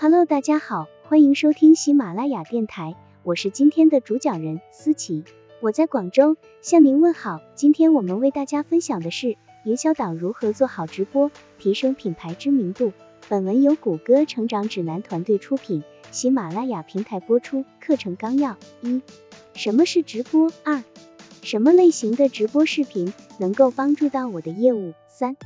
Hello，大家好，欢迎收听喜马拉雅电台，我是今天的主讲人思琪，我在广州向您问好。今天我们为大家分享的是营销党如何做好直播，提升品牌知名度。本文由谷歌成长指南团队出品，喜马拉雅平台播出。课程纲要：一、什么是直播？二、什么类型的直播视频能够帮助到我的业务？三、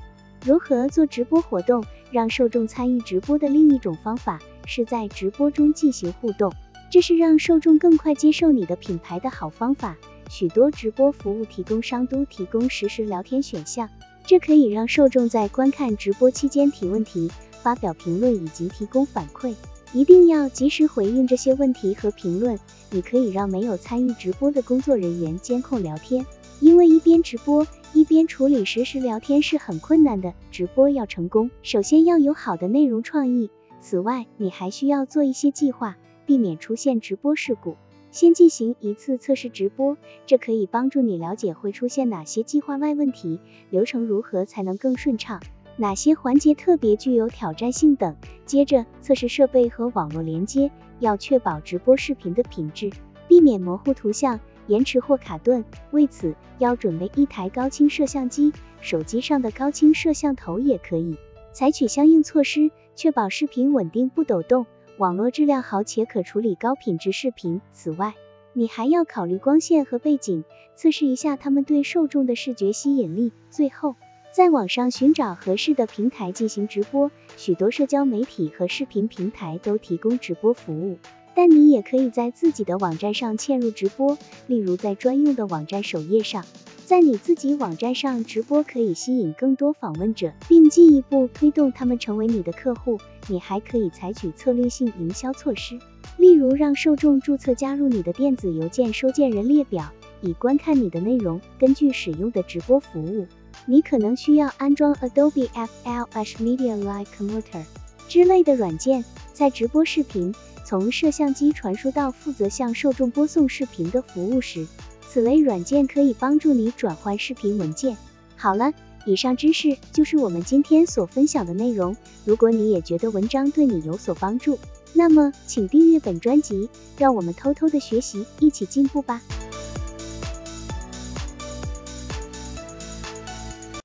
如何做直播活动，让受众参与直播的另一种方法是在直播中进行互动，这是让受众更快接受你的品牌的好方法。许多直播服务提供商都提供实时聊天选项，这可以让受众在观看直播期间提问题、发表评论以及提供反馈。一定要及时回应这些问题和评论。你可以让没有参与直播的工作人员监控聊天，因为一边直播一边处理实时聊天是很困难的。直播要成功，首先要有好的内容创意。此外，你还需要做一些计划，避免出现直播事故。先进行一次测试直播，这可以帮助你了解会出现哪些计划外问题，流程如何才能更顺畅。哪些环节特别具有挑战性等。接着测试设备和网络连接，要确保直播视频的品质，避免模糊图像、延迟或卡顿。为此，要准备一台高清摄像机，手机上的高清摄像头也可以。采取相应措施，确保视频稳定不抖动，网络质量好且可处理高品质视频。此外，你还要考虑光线和背景，测试一下它们对受众的视觉吸引力。最后，在网上寻找合适的平台进行直播，许多社交媒体和视频平台都提供直播服务，但你也可以在自己的网站上嵌入直播，例如在专用的网站首页上。在你自己网站上直播可以吸引更多访问者，并进一步推动他们成为你的客户。你还可以采取策略性营销措施，例如让受众注册加入你的电子邮件收件人列表，以观看你的内容。根据使用的直播服务。你可能需要安装 Adobe Flash Media Live Converter 之类的软件，在直播视频从摄像机传输到负责向受众播送视频的服务时，此类软件可以帮助你转换视频文件。好了，以上知识就是我们今天所分享的内容。如果你也觉得文章对你有所帮助，那么请订阅本专辑，让我们偷偷的学习，一起进步吧。